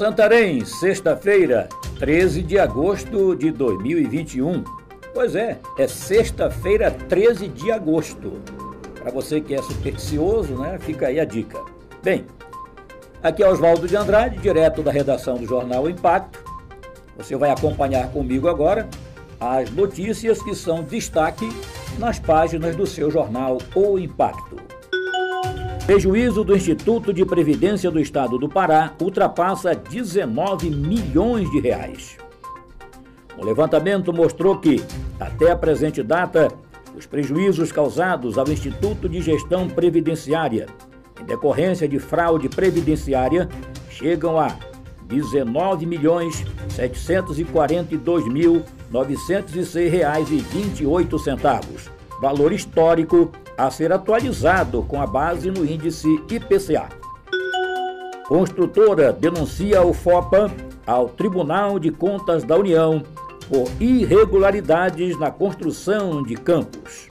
Santarém, sexta-feira, 13 de agosto de 2021. Pois é, é sexta-feira, 13 de agosto. Para você que é supersticioso, né, fica aí a dica. Bem, aqui é Oswaldo de Andrade, direto da redação do jornal Impacto. Você vai acompanhar comigo agora as notícias que são destaque nas páginas do seu jornal O Impacto. Prejuízo do Instituto de Previdência do Estado do Pará ultrapassa 19 milhões de reais. O levantamento mostrou que, até a presente data, os prejuízos causados ao Instituto de Gestão Previdenciária, em decorrência de fraude previdenciária, chegam a 19 milhões 742 mil 906 reais e 28 centavos, valor histórico a ser atualizado com a base no índice IPCA. Construtora denuncia o FOPA ao Tribunal de Contas da União por irregularidades na construção de campos.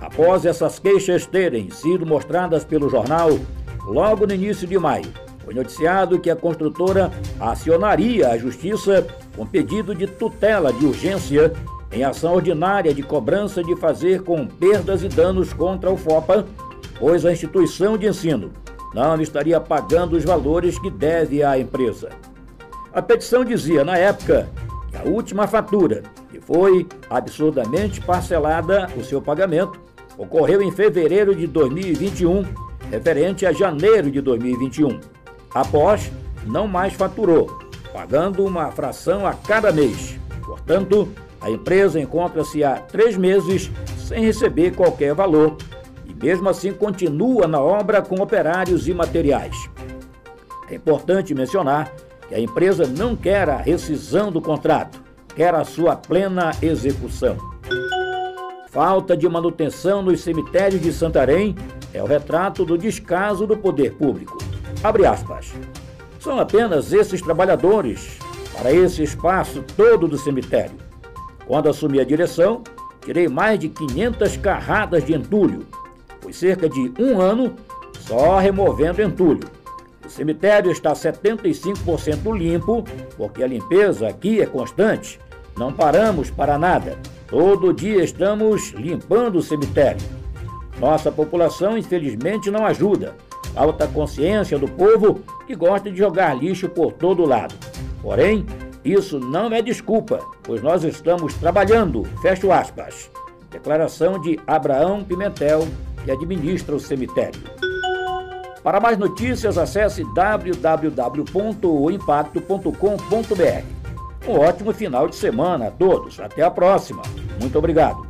Após essas queixas terem sido mostradas pelo jornal, logo no início de maio, foi noticiado que a construtora acionaria a Justiça com pedido de tutela de urgência em ação ordinária de cobrança de fazer com perdas e danos contra o FOPA, pois a instituição de ensino não estaria pagando os valores que deve à empresa. A petição dizia, na época, que a última fatura, que foi absurdamente parcelada o seu pagamento, ocorreu em fevereiro de 2021, referente a janeiro de 2021. Após, não mais faturou, pagando uma fração a cada mês. Portanto, a empresa encontra-se há três meses sem receber qualquer valor e, mesmo assim, continua na obra com operários e materiais. É importante mencionar que a empresa não quer a rescisão do contrato, quer a sua plena execução. Falta de manutenção nos cemitérios de Santarém é o retrato do descaso do poder público. Abre aspas. São apenas esses trabalhadores para esse espaço todo do cemitério quando assumi a direção, tirei mais de 500 carradas de entulho. Foi cerca de um ano só removendo entulho. O cemitério está 75% limpo, porque a limpeza aqui é constante. Não paramos para nada. Todo dia estamos limpando o cemitério. Nossa população, infelizmente, não ajuda. Falta consciência do povo que gosta de jogar lixo por todo lado. Porém, isso não é desculpa, pois nós estamos trabalhando. Fecho aspas. Declaração de Abraão Pimentel, que administra o cemitério. Para mais notícias, acesse www.oimpacto.com.br. Um ótimo final de semana a todos. Até a próxima. Muito obrigado.